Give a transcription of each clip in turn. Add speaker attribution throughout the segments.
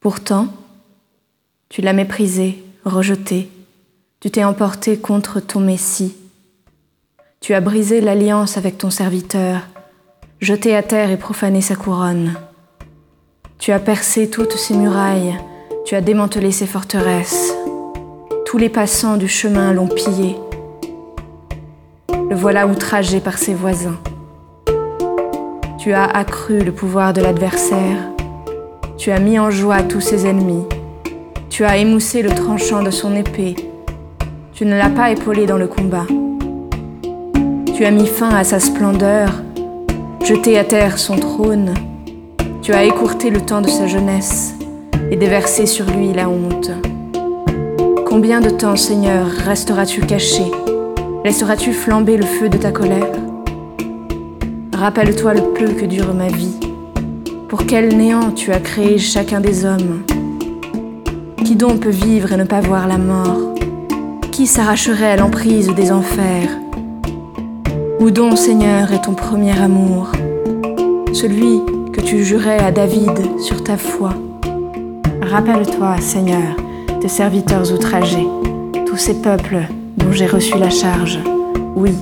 Speaker 1: Pourtant, tu l'as méprisé, rejeté, tu t'es emporté contre ton Messie. Tu as brisé l'alliance avec ton serviteur, jeté à terre et profané sa couronne. Tu as percé toutes ses murailles, tu as démantelé ses forteresses. Tous les passants du chemin l'ont pillé. Le voilà outragé par ses voisins. Tu as accru le pouvoir de l'adversaire. Tu as mis en joie tous ses ennemis. Tu as émoussé le tranchant de son épée. Tu ne l'as pas épaulé dans le combat. Tu as mis fin à sa splendeur, jeté à terre son trône. Tu as écourté le temps de sa jeunesse et déversé sur lui la honte. Combien de temps, Seigneur, resteras-tu caché? Laisseras-tu flamber le feu de ta colère? Rappelle-toi le peu que dure ma vie. Pour quel néant tu as créé chacun des hommes Qui donc peut vivre et ne pas voir la mort? Qui s'arracherait à l'emprise des enfers? Où donc, Seigneur, est ton premier amour? Celui que tu jurais à David sur ta foi. Rappelle-toi, Seigneur, tes serviteurs outragés, tous ces peuples dont j'ai reçu la charge. Oui,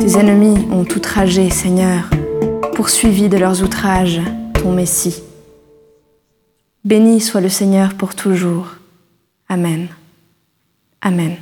Speaker 1: tes ennemis ont outragé, Seigneur, poursuivi de leurs outrages ton Messie. Béni soit le Seigneur pour toujours. Amen. Amen.